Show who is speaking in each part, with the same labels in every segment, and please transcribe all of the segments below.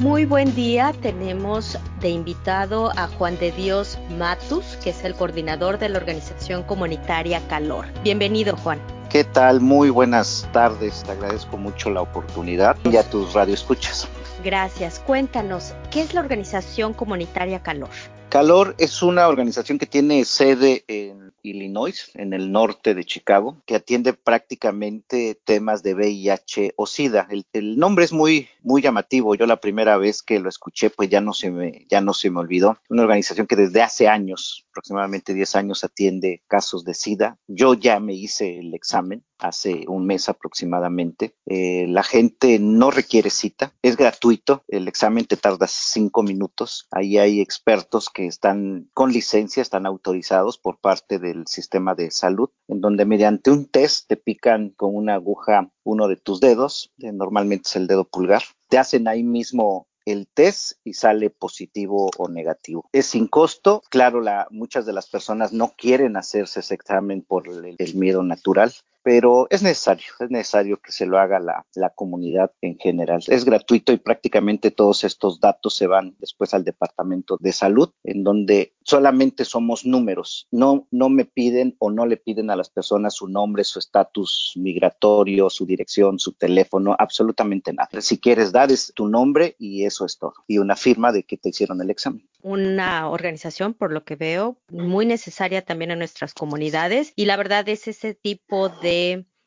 Speaker 1: Muy buen día, tenemos de invitado a Juan de Dios Matus, que es el coordinador de la organización comunitaria Calor. Bienvenido, Juan.
Speaker 2: ¿Qué tal? Muy buenas tardes, te agradezco mucho la oportunidad y a tus radioescuchas.
Speaker 1: Gracias. Cuéntanos, ¿qué es la organización comunitaria Calor?
Speaker 2: Calor es una organización que tiene sede en Illinois, en el norte de Chicago, que atiende prácticamente temas de VIH o SIDA. El, nombre es muy, muy llamativo. Yo la primera vez que lo escuché, pues ya no se me, ya no se me olvidó. Una organización que desde hace años, aproximadamente 10 años, atiende casos de SIDA. Yo ya me hice el examen hace un mes aproximadamente. Eh, la gente no requiere cita, es gratuito, el examen te tarda cinco minutos. Ahí hay expertos que están con licencia, están autorizados por parte del sistema de salud, en donde mediante un test te pican con una aguja uno de tus dedos, normalmente es el dedo pulgar, te hacen ahí mismo el test y sale positivo o negativo. Es sin costo. Claro, la, muchas de las personas no quieren hacerse ese examen por el miedo natural pero es necesario, es necesario que se lo haga la, la, comunidad en general. Es gratuito y prácticamente todos estos datos se van después al Departamento de Salud, en donde solamente somos números. No, no me piden o no le piden a las personas su nombre, su estatus migratorio, su dirección, su teléfono, absolutamente nada. Si quieres dar es tu nombre y eso es todo. Y una firma de que te hicieron el examen.
Speaker 1: Una organización, por lo que veo, muy necesaria también en nuestras comunidades y la verdad es ese tipo de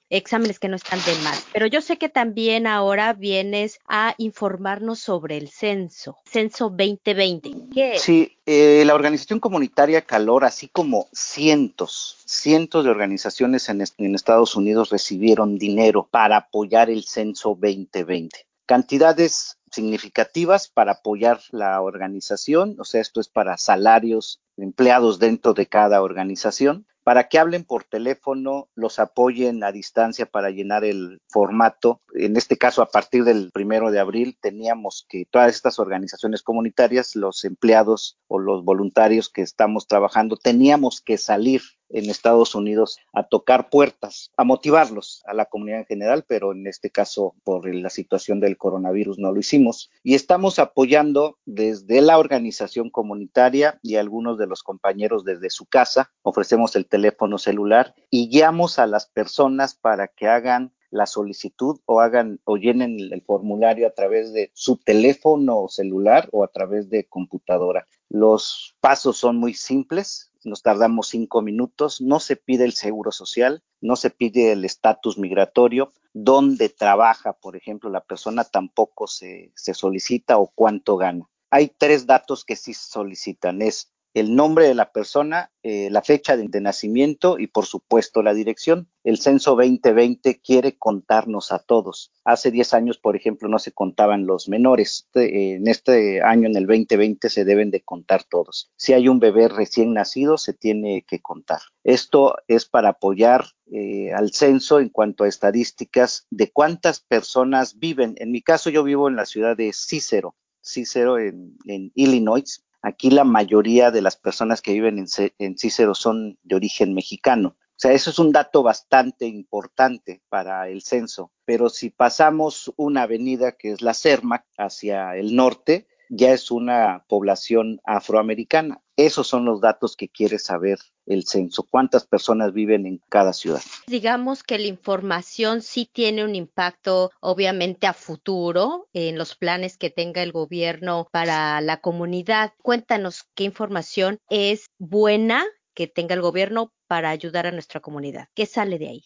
Speaker 1: exámenes que no están de más. Pero yo sé que también ahora vienes a informarnos sobre el censo, censo 2020. ¿Qué
Speaker 2: Sí, eh, la organización comunitaria Calor, así como cientos, cientos de organizaciones en, en Estados Unidos recibieron dinero para apoyar el censo 2020. Cantidades significativas para apoyar la organización, o sea, esto es para salarios empleados dentro de cada organización para que hablen por teléfono, los apoyen a distancia para llenar el formato. En este caso, a partir del primero de abril, teníamos que todas estas organizaciones comunitarias, los empleados o los voluntarios que estamos trabajando, teníamos que salir en Estados Unidos a tocar puertas, a motivarlos a la comunidad en general, pero en este caso por la situación del coronavirus no lo hicimos. Y estamos apoyando desde la organización comunitaria y algunos de los compañeros desde su casa. Ofrecemos el teléfono celular y guiamos a las personas para que hagan la solicitud o hagan o llenen el formulario a través de su teléfono celular o a través de computadora. Los pasos son muy simples, nos tardamos cinco minutos, no se pide el seguro social, no se pide el estatus migratorio, dónde trabaja, por ejemplo, la persona tampoco se, se solicita o cuánto gana. Hay tres datos que sí solicitan, es el nombre de la persona, eh, la fecha de, nacimiento y por supuesto la dirección. El censo 2020 quiere contarnos a todos. Hace 10 años, por ejemplo, no se contaban los menores. Este, en este año, en el 2020, se deben de contar todos. Si hay un bebé recién nacido, se tiene que contar. Esto es para apoyar eh, al censo en cuanto a estadísticas de cuántas personas viven. En mi caso, yo vivo en la ciudad de Cícero, Cícero en Illinois, Aquí la mayoría de las personas que viven en, Cícero son de origen mexicano. O sea, eso es un dato bastante importante para el censo. Pero si pasamos una avenida que es la Cermac hacia el norte, ya es una población afroamericana. Esos son los datos que quiere saber el censo, cuántas personas viven en cada ciudad.
Speaker 1: Digamos que la información sí tiene un impacto obviamente a futuro en los planes que tenga el gobierno para la comunidad. Cuéntanos qué información es buena que tenga el gobierno para ayudar a nuestra comunidad. ¿Qué sale de ahí?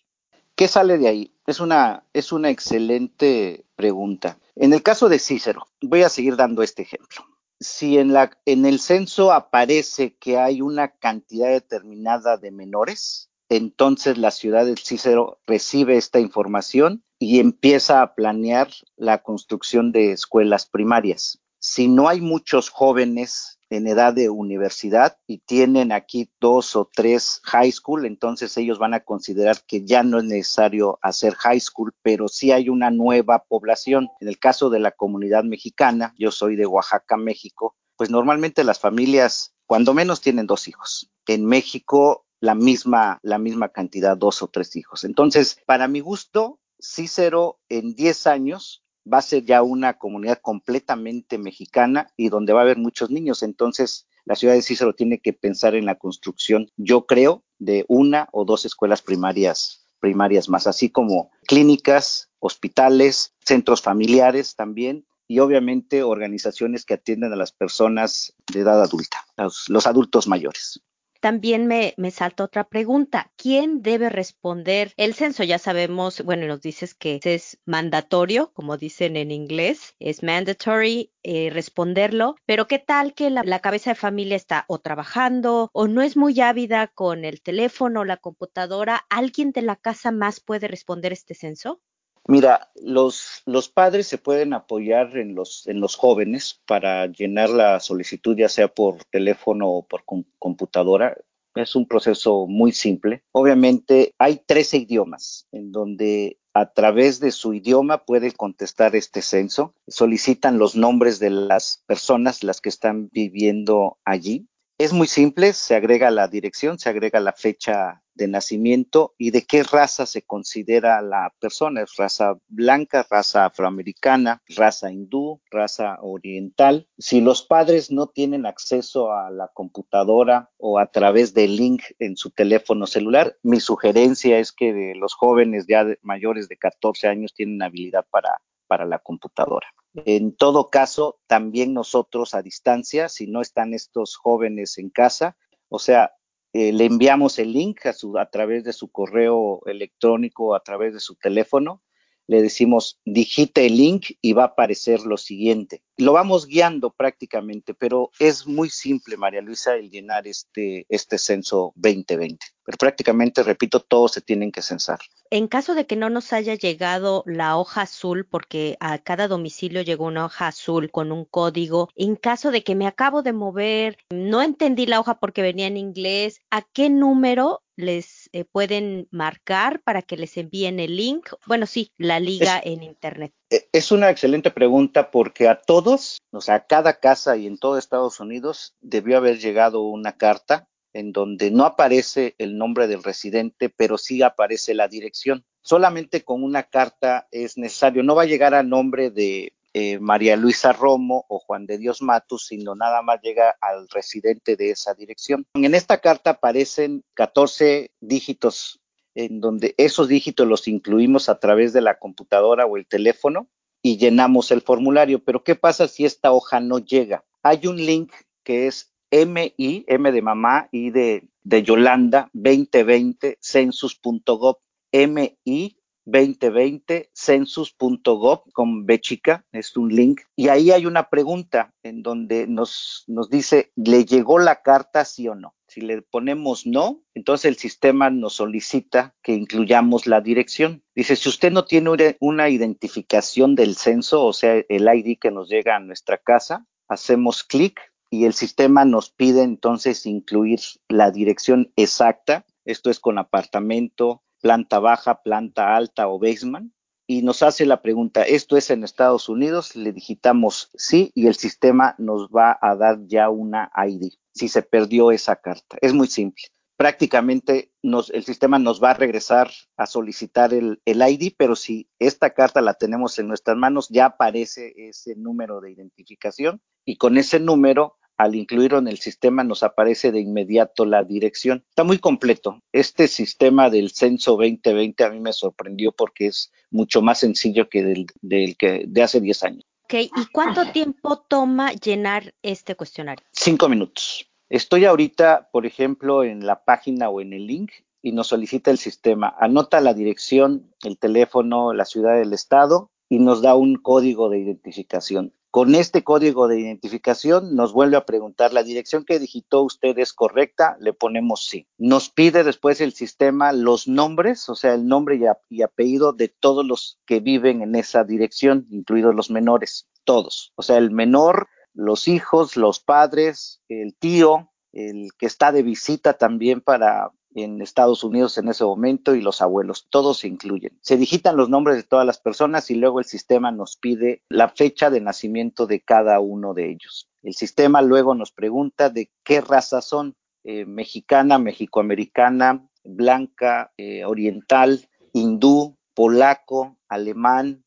Speaker 2: ¿Qué sale de ahí? Es una, es una excelente pregunta. En el caso de Cícero, voy a seguir dando este ejemplo. Si en, la, en el censo aparece que hay una cantidad determinada de menores, entonces la ciudad de Cícero recibe esta información y empieza a planear la construcción de escuelas primarias. Si no hay muchos jóvenes en edad de universidad y tienen aquí dos o tres high school, entonces ellos van a considerar que ya no es necesario hacer high school, pero sí hay una nueva población. En el caso de la comunidad mexicana, yo soy de Oaxaca, México, pues normalmente las familias cuando menos tienen dos hijos. En México la misma, la misma cantidad, dos o tres hijos. Entonces, para mi gusto, Cícero en 10 años va a ser ya una comunidad completamente mexicana y donde va a haber muchos niños. Entonces, la ciudad de Cícero tiene que pensar en la construcción, yo creo, de una o dos escuelas primarias primarias más, así como clínicas, hospitales, centros familiares también y obviamente organizaciones que atienden a las personas de edad adulta, los, adultos mayores.
Speaker 1: También me, me salta otra pregunta. ¿Quién debe responder el censo? Ya sabemos, bueno, nos dices que es mandatorio, como dicen en inglés, es mandatory eh, responderlo, pero ¿qué tal que la, la, cabeza de familia está o trabajando o no es muy ávida con el teléfono o la computadora? ¿Alguien de la casa más puede responder este censo?
Speaker 2: Mira, los, los padres se pueden apoyar en los, en los jóvenes para llenar la solicitud, ya sea por teléfono o por computadora. Es un proceso muy simple. Obviamente hay 13 idiomas en donde a través de su idioma pueden contestar este censo. Solicitan los nombres de las personas, las que están viviendo allí. Es muy simple, se agrega la dirección, se agrega la fecha de nacimiento y de qué raza se considera la persona. ¿Es raza blanca, raza afroamericana, raza hindú, raza oriental? Si los padres no tienen acceso a la computadora o a través del link en su teléfono celular, mi sugerencia es que los jóvenes ya mayores de 14 años tienen habilidad para, para la computadora. En todo caso, también nosotros a distancia, si no están estos jóvenes en casa, o sea, eh, le enviamos el link a, su, a través de su correo electrónico, a través de su teléfono, le decimos digite el link y va a aparecer lo siguiente. Lo vamos guiando prácticamente, pero es muy simple, María Luisa, el llenar este, este censo 2020. Pero prácticamente, repito, todos se tienen que censar.
Speaker 1: En caso de que no nos haya llegado la hoja azul, porque a cada domicilio llegó una hoja azul con un código, en caso de que me acabo de mover, no entendí la hoja porque venía en inglés, ¿a qué número les eh, pueden marcar para que les envíen el link? Bueno, sí, la liga en Internet.
Speaker 2: E, es una excelente pregunta porque a todos, o sea, a cada casa y en todo Estados Unidos debió haber llegado una carta en donde no aparece el nombre del residente, pero sí aparece la dirección. Solamente con una carta es necesario, no va a llegar a nombre de eh, María Luisa Romo o Juan de Dios Matus, sino nada más llega al residente de esa dirección. En esta carta aparecen 14 dígitos en donde esos dígitos los incluimos a través de la computadora o el teléfono y llenamos el formulario. Pero ¿qué pasa si esta hoja no llega? Hay un link que es MI, M de mamá, y de, de Yolanda, 2020, census.gov, MI 2020 census.gov con B chica, es un link, y ahí hay una pregunta en donde nos, nos dice, ¿le llegó la carta sí o no? Si le ponemos no, entonces el sistema nos solicita que incluyamos la dirección. Dice, si usted no tiene una identificación del censo, o sea, el ID que nos llega a nuestra casa, hacemos clic y el sistema nos pide entonces incluir la dirección exacta. Esto es con apartamento, planta baja, planta alta o basement, y nos hace la pregunta, ¿esto es en Estados Unidos? Le digitamos sí y el sistema nos va a dar ya una ID si se perdió esa carta. Es muy simple. Prácticamente el sistema nos va a regresar a solicitar el, el ID, pero si esta carta la tenemos en nuestras manos, ya aparece ese número de identificación y con ese número al incluirlo en el sistema nos aparece de inmediato la dirección. Está muy completo. Este sistema del censo 2020 a mí me sorprendió porque es mucho más sencillo que del, del que de hace 10 años.
Speaker 1: Ok, ¿y cuánto tiempo toma llenar este cuestionario?
Speaker 2: Cinco minutos. Estoy ahorita, por ejemplo, en la página o en el link y nos solicita el sistema. Anota la dirección, el teléfono, la ciudad del estado y nos da un código de identificación. Con este código de identificación nos vuelve a preguntar, ¿la dirección que digitó usted es correcta? Le ponemos sí. Nos pide después el sistema los nombres, o sea, el nombre y, apellido de todos los que viven en esa dirección, incluidos los menores, todos. O sea, el menor, los hijos, los padres, el tío, el que está de visita también para en Estados Unidos en ese momento y los abuelos, todos se incluyen. Se digitan los nombres de todas las personas y luego el sistema nos pide la fecha de nacimiento de cada uno de ellos. El sistema luego nos pregunta de qué raza son, eh, mexicana, mexicoamericana, blanca, eh, oriental, hindú, polaco, alemán,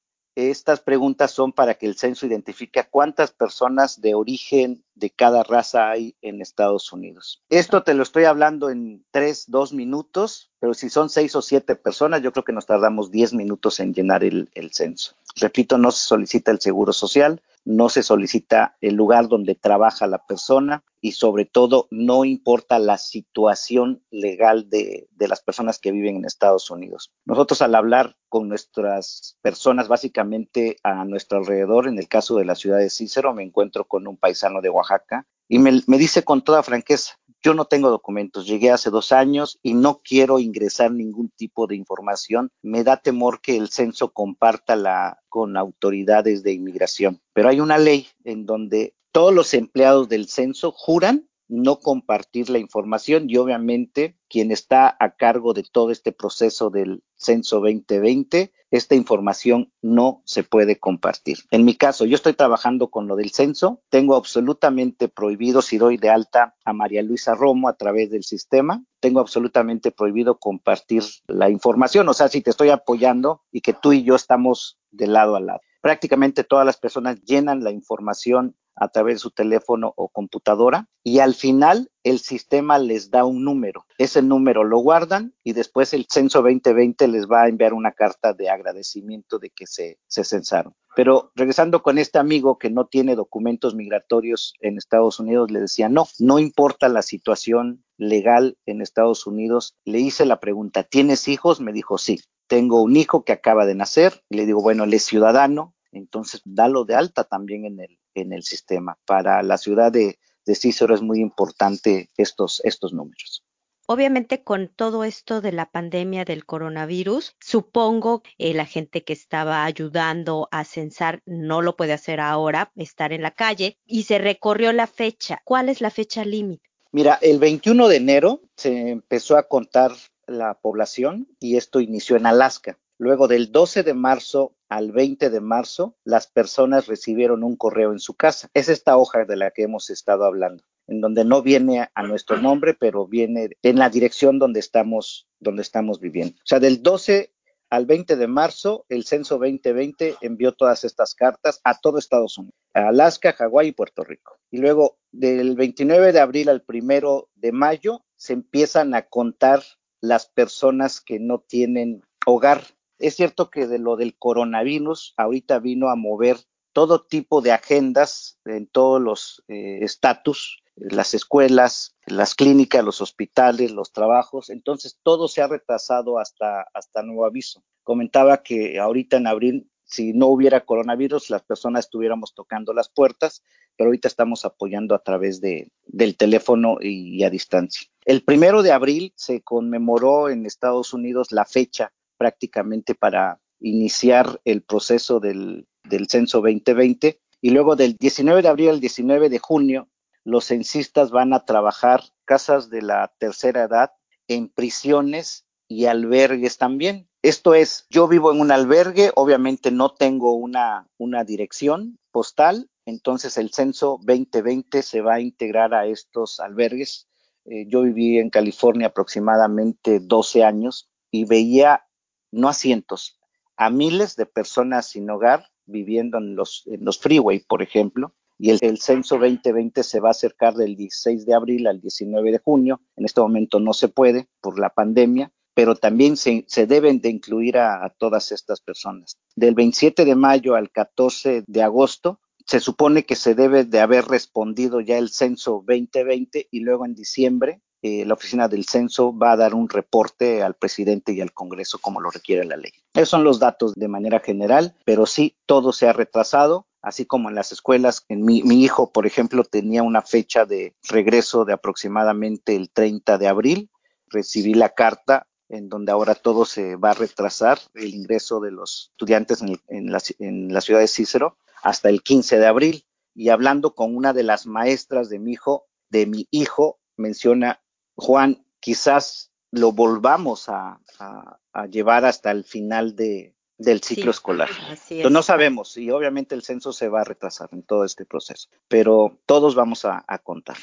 Speaker 2: estas preguntas son para que el censo identifique cuántas personas de origen de cada raza hay en Estados Unidos. Esto te lo estoy hablando en tres, dos minutos, pero si son seis o siete personas, yo creo que nos tardamos diez minutos en llenar el, el censo. Repito, no se solicita el seguro social, no se solicita el lugar donde trabaja la persona y sobre todo no importa la situación legal de, de, las personas que viven en Estados Unidos. Nosotros al hablar con nuestras personas básicamente a nuestro alrededor, en el caso de la ciudad de Cícero, me encuentro con un paisano de Oaxaca y me, me dice con toda franqueza, yo no tengo documentos, llegué hace dos años y no quiero ingresar ningún tipo de información. Me da temor que el censo comparta la con autoridades de inmigración. Pero hay una ley en donde todos los empleados del censo juran no compartir la información y obviamente quien está a cargo de todo este proceso del censo 2020, esta información no se puede compartir. En mi caso, yo estoy trabajando con lo del censo, tengo absolutamente prohibido si doy de alta a María Luisa Romo a través del sistema, tengo absolutamente prohibido compartir la información, o sea, si te estoy apoyando y que tú y yo estamos de lado a lado. Prácticamente todas las personas llenan la información a través de su teléfono o computadora y al final el sistema les da un número. Ese número lo guardan y después el censo 2020 les va a enviar una carta de agradecimiento de que se, se censaron. Pero regresando con este amigo que no tiene documentos migratorios en Estados Unidos, le decía, no, no importa la situación legal en Estados Unidos. Le hice la pregunta, ¿tienes hijos? Me dijo, sí. Tengo un hijo que acaba de nacer. Le digo, bueno, él es ciudadano, entonces dalo de alta también en el, en el sistema. Para la ciudad de, de Cícero es muy importante estos, estos números.
Speaker 1: Obviamente con todo esto de la pandemia del coronavirus, supongo que la gente que estaba ayudando a censar no lo puede hacer ahora, estar en la calle, y se recorrió la fecha. ¿Cuál es la fecha límite?
Speaker 2: Mira, el 21 de enero se empezó a contar la población y esto inició en Alaska. Luego del 12 de marzo al 20 de marzo, las personas recibieron un correo en su casa. Es esta hoja de la que hemos estado hablando, en donde no viene a nuestro nombre, pero viene en la dirección donde estamos, donde estamos viviendo. O sea, del 12 al 20 de marzo, el censo 2020 envió todas estas cartas a todo Estados Unidos, a Alaska, Hawái y Puerto Rico. Y luego, del 29 de abril al 1 de mayo, se empiezan a contar las personas que no tienen hogar es cierto que de lo del coronavirus ahorita vino a mover todo tipo de agendas en todos los eh, estatus, las escuelas, las clínicas, los hospitales, los trabajos. Entonces todo se ha retrasado hasta, hasta nuevo aviso. Comentaba que ahorita en abril, si no hubiera coronavirus, las personas estuviéramos tocando las puertas, pero ahorita estamos apoyando a través de, del teléfono y, y a distancia. El primero de abril se conmemoró en Estados Unidos la fecha prácticamente para iniciar el proceso del, del censo 2020 y luego del 19 de abril al 19 de junio los censistas van a trabajar casas de la tercera edad en prisiones y albergues también. Esto es, yo vivo en un albergue, obviamente no tengo una, una dirección postal, entonces el censo 2020 se va a integrar a estos albergues. Eh, yo viví en California aproximadamente 12 años y veía no a cientos, a miles de personas sin hogar viviendo en los, en los freeway, por ejemplo, y el, el, censo 2020 se va a acercar del 16 de abril al 19 de junio. En este momento no se puede por la pandemia, pero también se, deben de incluir a, a, todas estas personas. Del 27 de mayo al 14 de agosto, se supone que se debe de haber respondido ya el censo 2020 y luego en diciembre eh, la oficina del censo va a dar un reporte al presidente y al Congreso como lo requiere la ley. Esos son los datos de manera general, pero sí, todo se ha retrasado así como en las escuelas. En mi, mi, hijo, por ejemplo, tenía una fecha de regreso de aproximadamente el 30 de abril. Recibí la carta en donde ahora todo se va a retrasar, el ingreso de los estudiantes en, en, la, en la ciudad de Cícero hasta el 15 de abril. Y hablando con una de las maestras de mi hijo, de mi hijo, menciona Juan, quizás lo volvamos a, a, a llevar hasta el final de, del ciclo sí, escolar. Entonces, no sabemos y obviamente el censo se va a retrasar en todo este proceso, pero todos vamos a, a contar.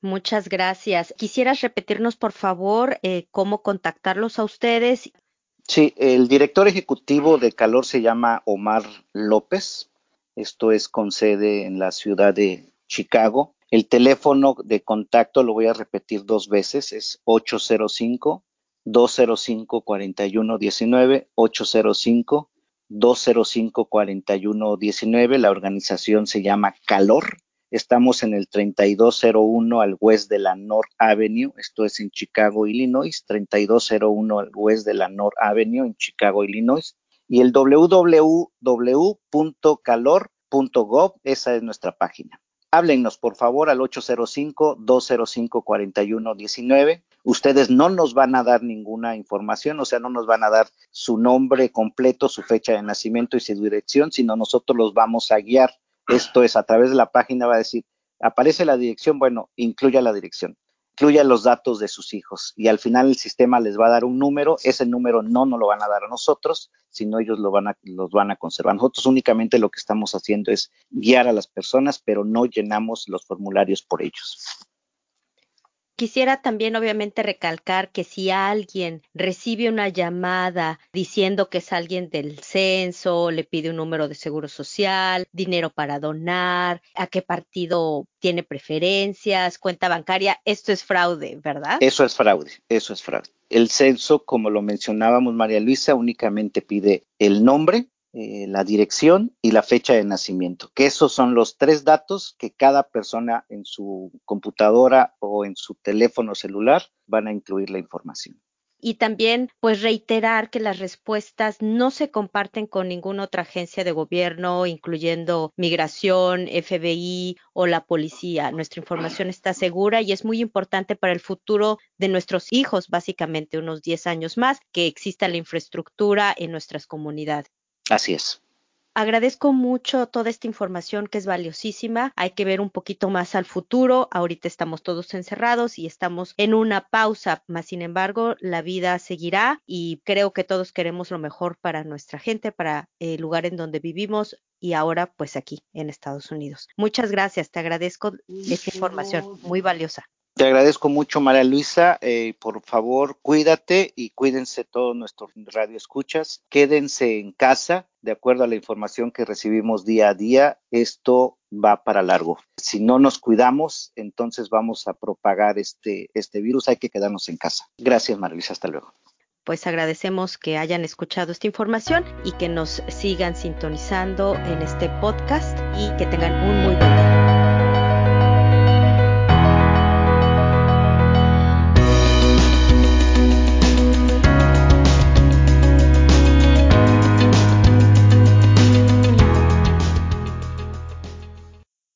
Speaker 1: Muchas gracias. ¿Quisieras repetirnos, por favor, eh, cómo contactarlos a ustedes?
Speaker 2: Sí, el director ejecutivo de Calor se llama Omar López. Esto es con sede en la ciudad de Chicago. El teléfono de contacto, lo voy a repetir dos veces, es 805 205 4119 805 205 4119. La organización se llama Calor Estamos en el 3201 al west de la North Avenue, esto es en Chicago, Illinois, 3201 al west de la North Avenue en Chicago, Illinois. Y el www.calor.gov, esa es nuestra página. Háblennos, por favor, al 805-205-4119. Ustedes no nos van a dar ninguna información, o sea, no nos van a dar su nombre completo, su fecha de nacimiento y su dirección, sino nosotros los vamos a guiar esto es a través de la página, va a decir, aparece la dirección, bueno, incluya la dirección, incluya los datos de sus hijos y al final el sistema les va a dar un número, ese número no nos lo van a dar a nosotros, sino ellos lo van a, los van a conservar. Nosotros únicamente lo que estamos haciendo es guiar a las personas, pero no llenamos los formularios por ellos.
Speaker 1: Quisiera también obviamente recalcar que si alguien recibe una llamada diciendo que es alguien del censo, le pide un número de seguro social, dinero para donar, a qué partido tiene preferencias, cuenta bancaria, esto es fraude, ¿verdad?
Speaker 2: Eso es fraude, eso es fraude. El censo, como lo mencionábamos María Luisa, únicamente pide el nombre, eh, la dirección y la fecha de nacimiento, que esos son los tres datos que cada persona en su computadora o en su teléfono celular van a incluir la información.
Speaker 1: Y también, pues, reiterar que las respuestas no se comparten con ninguna otra agencia de gobierno, incluyendo migración, FBI o la policía. Nuestra información está segura y es muy importante para el futuro de nuestros hijos, básicamente unos 10 años más, que exista la infraestructura en nuestras comunidades.
Speaker 2: Así es.
Speaker 1: Agradezco mucho toda esta información que es valiosísima. Hay que ver un poquito más al futuro. Ahorita estamos todos encerrados y estamos en una pausa, mas sin embargo la vida seguirá y creo que todos queremos lo mejor para nuestra gente, para el lugar en donde vivimos y ahora pues aquí en Estados Unidos. Muchas gracias, te agradezco esta información muy valiosa.
Speaker 2: Te agradezco mucho, María Luisa. Eh, por favor, cuídate y cuídense todos nuestros radioescuchas. Quédense en casa, de acuerdo a la información que recibimos día a día. Esto va para largo. Si no nos cuidamos, entonces vamos a propagar este, este virus. Hay que quedarnos en casa. Gracias, María Luisa. Hasta luego.
Speaker 1: Pues agradecemos que hayan escuchado esta información y que nos sigan sintonizando en este podcast y que tengan un muy buen